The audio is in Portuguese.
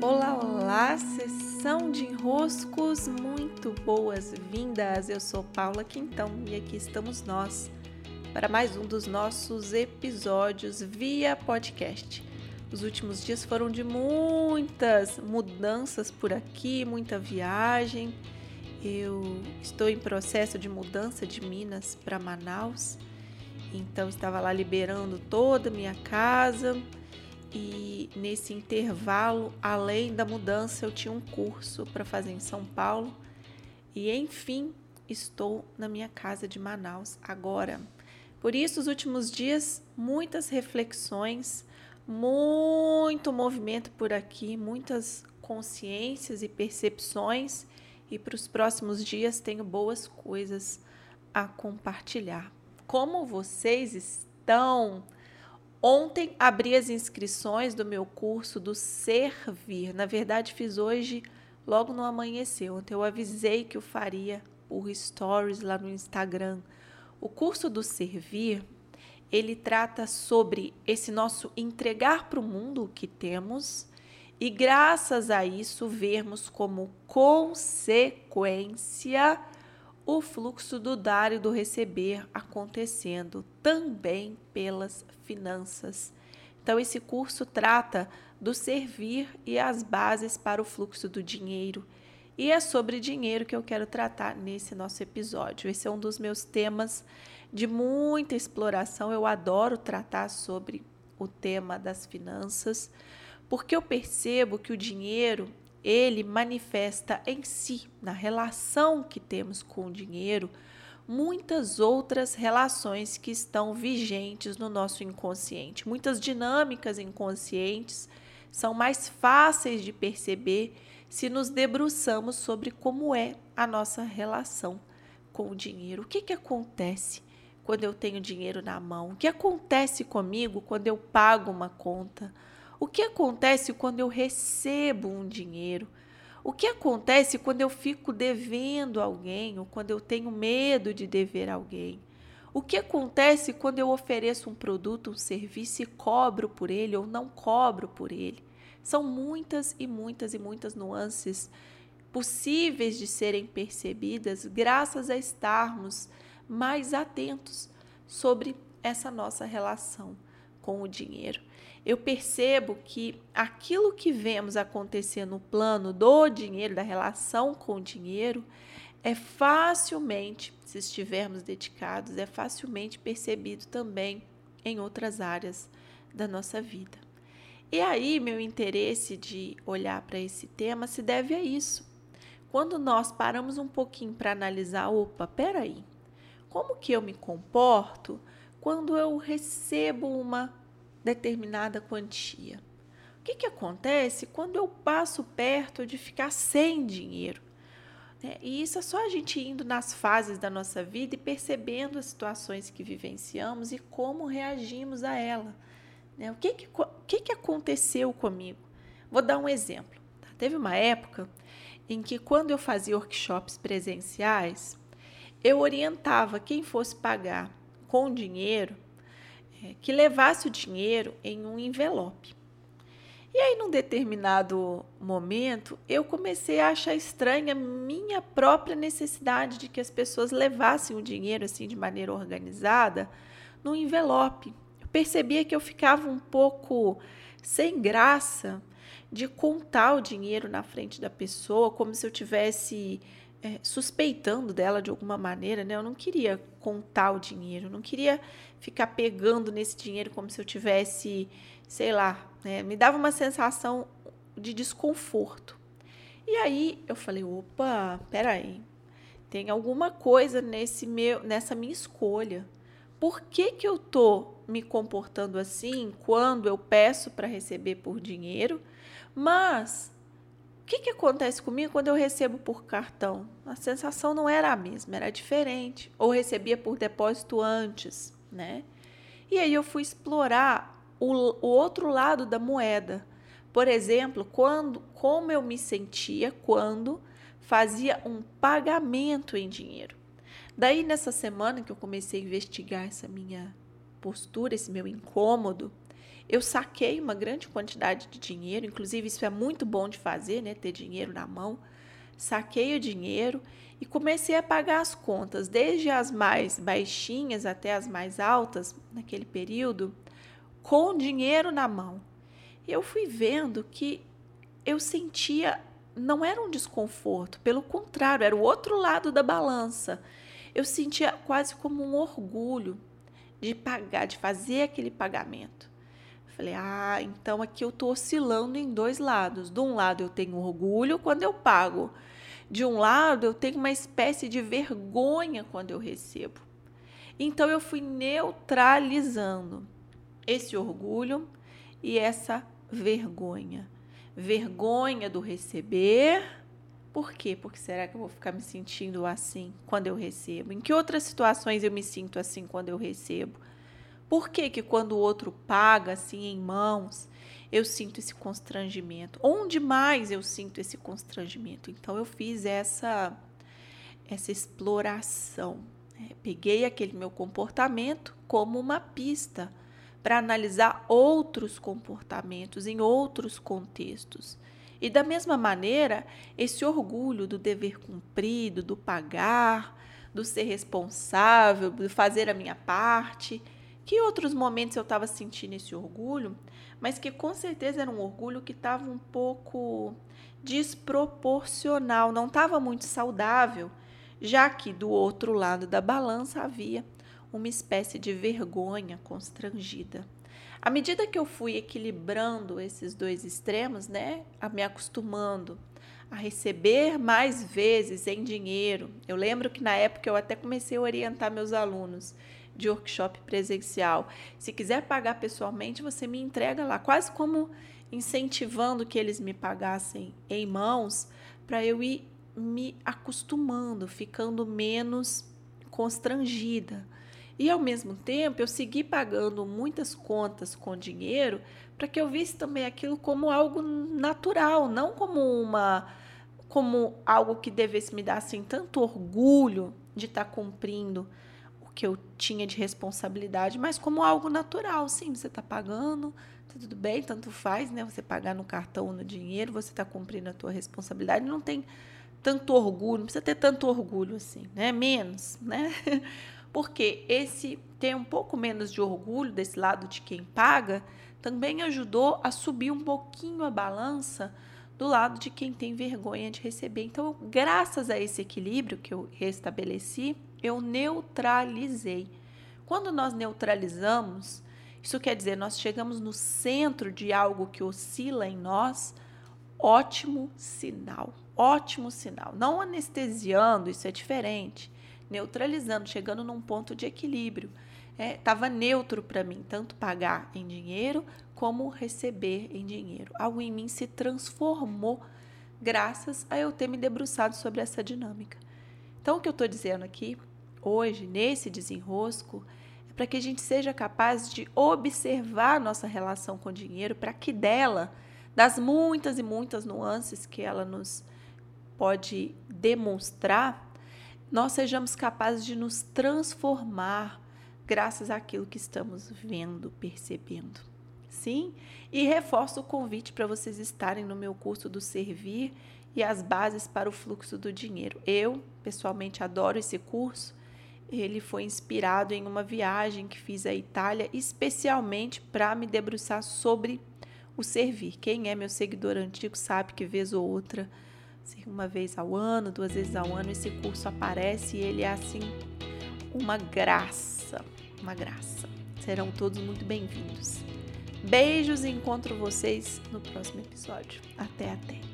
Olá, olá, sessão de enroscos, muito boas-vindas. Eu sou Paula Quintão e aqui estamos nós para mais um dos nossos episódios via podcast. Os últimos dias foram de muitas mudanças por aqui, muita viagem. Eu estou em processo de mudança de Minas para Manaus, então estava lá liberando toda a minha casa e nesse intervalo, além da mudança, eu tinha um curso para fazer em São Paulo e enfim estou na minha casa de Manaus agora. Por isso, os últimos dias, muitas reflexões, muito movimento por aqui, muitas consciências e percepções, e para os próximos dias tenho boas coisas a compartilhar. Como vocês estão? Ontem abri as inscrições do meu curso do Servir. Na verdade, fiz hoje, logo no amanhecer. Ontem eu avisei que eu faria por stories lá no Instagram. O curso do Servir, ele trata sobre esse nosso entregar para o mundo o que temos e graças a isso vermos como consequência o fluxo do dar e do receber acontecendo também pelas finanças. Então, esse curso trata do servir e as bases para o fluxo do dinheiro. E é sobre dinheiro que eu quero tratar nesse nosso episódio. Esse é um dos meus temas de muita exploração. Eu adoro tratar sobre o tema das finanças, porque eu percebo que o dinheiro ele manifesta em si, na relação que temos com o dinheiro, muitas outras relações que estão vigentes no nosso inconsciente. Muitas dinâmicas inconscientes são mais fáceis de perceber se nos debruçamos sobre como é a nossa relação com o dinheiro. O que, que acontece quando eu tenho dinheiro na mão? O que acontece comigo quando eu pago uma conta? O que acontece quando eu recebo um dinheiro? O que acontece quando eu fico devendo alguém ou quando eu tenho medo de dever alguém? O que acontece quando eu ofereço um produto, um serviço e cobro por ele ou não cobro por ele? São muitas e muitas e muitas nuances possíveis de serem percebidas graças a estarmos mais atentos sobre essa nossa relação com o dinheiro eu percebo que aquilo que vemos acontecer no plano do dinheiro, da relação com o dinheiro, é facilmente, se estivermos dedicados, é facilmente percebido também em outras áreas da nossa vida. E aí, meu interesse de olhar para esse tema se deve a isso. Quando nós paramos um pouquinho para analisar, opa, peraí, como que eu me comporto quando eu recebo uma determinada quantia. O que, que acontece quando eu passo perto de ficar sem dinheiro? Né? E isso é só a gente indo nas fases da nossa vida e percebendo as situações que vivenciamos e como reagimos a ela. Né? O que, que, o que, que aconteceu comigo? Vou dar um exemplo. Tá? Teve uma época em que, quando eu fazia workshops presenciais, eu orientava quem fosse pagar com dinheiro é, que levasse o dinheiro em um envelope. E aí, num determinado momento, eu comecei a achar estranha minha própria necessidade de que as pessoas levassem o dinheiro assim de maneira organizada no envelope. Eu percebia que eu ficava um pouco sem graça de contar o dinheiro na frente da pessoa, como se eu tivesse é, suspeitando dela de alguma maneira, né? Eu não queria contar o dinheiro, não queria ficar pegando nesse dinheiro como se eu tivesse, sei lá, né? Me dava uma sensação de desconforto. E aí eu falei, opa, peraí, tem alguma coisa nesse meu, nessa minha escolha. Por que, que eu tô me comportando assim quando eu peço para receber por dinheiro, mas o que, que acontece comigo quando eu recebo por cartão? A sensação não era a mesma, era diferente. Ou recebia por depósito antes, né? E aí eu fui explorar o, o outro lado da moeda. Por exemplo, quando, como eu me sentia quando fazia um pagamento em dinheiro. Daí, nessa semana que eu comecei a investigar essa minha postura, esse meu incômodo, eu saquei uma grande quantidade de dinheiro, inclusive isso é muito bom de fazer, né? Ter dinheiro na mão. Saquei o dinheiro e comecei a pagar as contas, desde as mais baixinhas até as mais altas, naquele período, com dinheiro na mão. Eu fui vendo que eu sentia, não era um desconforto, pelo contrário, era o outro lado da balança. Eu sentia quase como um orgulho de pagar, de fazer aquele pagamento. Falei, ah, então aqui eu estou oscilando em dois lados. De um lado eu tenho orgulho quando eu pago. De um lado eu tenho uma espécie de vergonha quando eu recebo. Então eu fui neutralizando esse orgulho e essa vergonha. Vergonha do receber. Por quê? Porque será que eu vou ficar me sentindo assim quando eu recebo? Em que outras situações eu me sinto assim quando eu recebo? Por que, que quando o outro paga assim em mãos, eu sinto esse constrangimento? Onde mais eu sinto esse constrangimento? Então eu fiz essa essa exploração. Né? Peguei aquele meu comportamento como uma pista para analisar outros comportamentos em outros contextos. E da mesma maneira, esse orgulho do dever cumprido, do pagar, do ser responsável, do fazer a minha parte, que outros momentos eu estava sentindo esse orgulho, mas que com certeza era um orgulho que estava um pouco desproporcional, não estava muito saudável, já que do outro lado da balança havia uma espécie de vergonha constrangida. À medida que eu fui equilibrando esses dois extremos, né, a me acostumando a receber mais vezes em dinheiro. Eu lembro que na época eu até comecei a orientar meus alunos de workshop presencial. Se quiser pagar pessoalmente, você me entrega lá, quase como incentivando que eles me pagassem em mãos, para eu ir me acostumando, ficando menos constrangida. E ao mesmo tempo, eu segui pagando muitas contas com dinheiro para que eu visse também aquilo como algo natural, não como uma como algo que devesse me dar assim tanto orgulho de estar tá cumprindo que eu tinha de responsabilidade, mas como algo natural. Sim, você está pagando, tá tudo bem, tanto faz, né? Você pagar no cartão ou no dinheiro, você está cumprindo a tua responsabilidade, não tem tanto orgulho, não precisa ter tanto orgulho assim, né? Menos, né? Porque esse ter um pouco menos de orgulho desse lado de quem paga também ajudou a subir um pouquinho a balança do lado de quem tem vergonha de receber. Então, graças a esse equilíbrio que eu restabeleci, eu neutralizei. Quando nós neutralizamos, isso quer dizer, nós chegamos no centro de algo que oscila em nós, ótimo sinal. Ótimo sinal. Não anestesiando, isso é diferente. Neutralizando, chegando num ponto de equilíbrio. Estava é, neutro para mim, tanto pagar em dinheiro como receber em dinheiro. Algo em mim se transformou graças a eu ter me debruçado sobre essa dinâmica. Então, o que eu estou dizendo aqui, hoje, nesse desenrosco, é para que a gente seja capaz de observar nossa relação com o dinheiro, para que dela, das muitas e muitas nuances que ela nos pode demonstrar, nós sejamos capazes de nos transformar graças àquilo que estamos vendo, percebendo. Sim? E reforço o convite para vocês estarem no meu curso do Servir e as bases para o fluxo do dinheiro. Eu, pessoalmente, adoro esse curso. Ele foi inspirado em uma viagem que fiz à Itália, especialmente para me debruçar sobre o servir. Quem é meu seguidor antigo sabe que vez ou outra, uma vez ao ano, duas vezes ao ano, esse curso aparece e ele é assim uma graça, uma graça. Serão todos muito bem-vindos. Beijos e encontro vocês no próximo episódio. Até, até.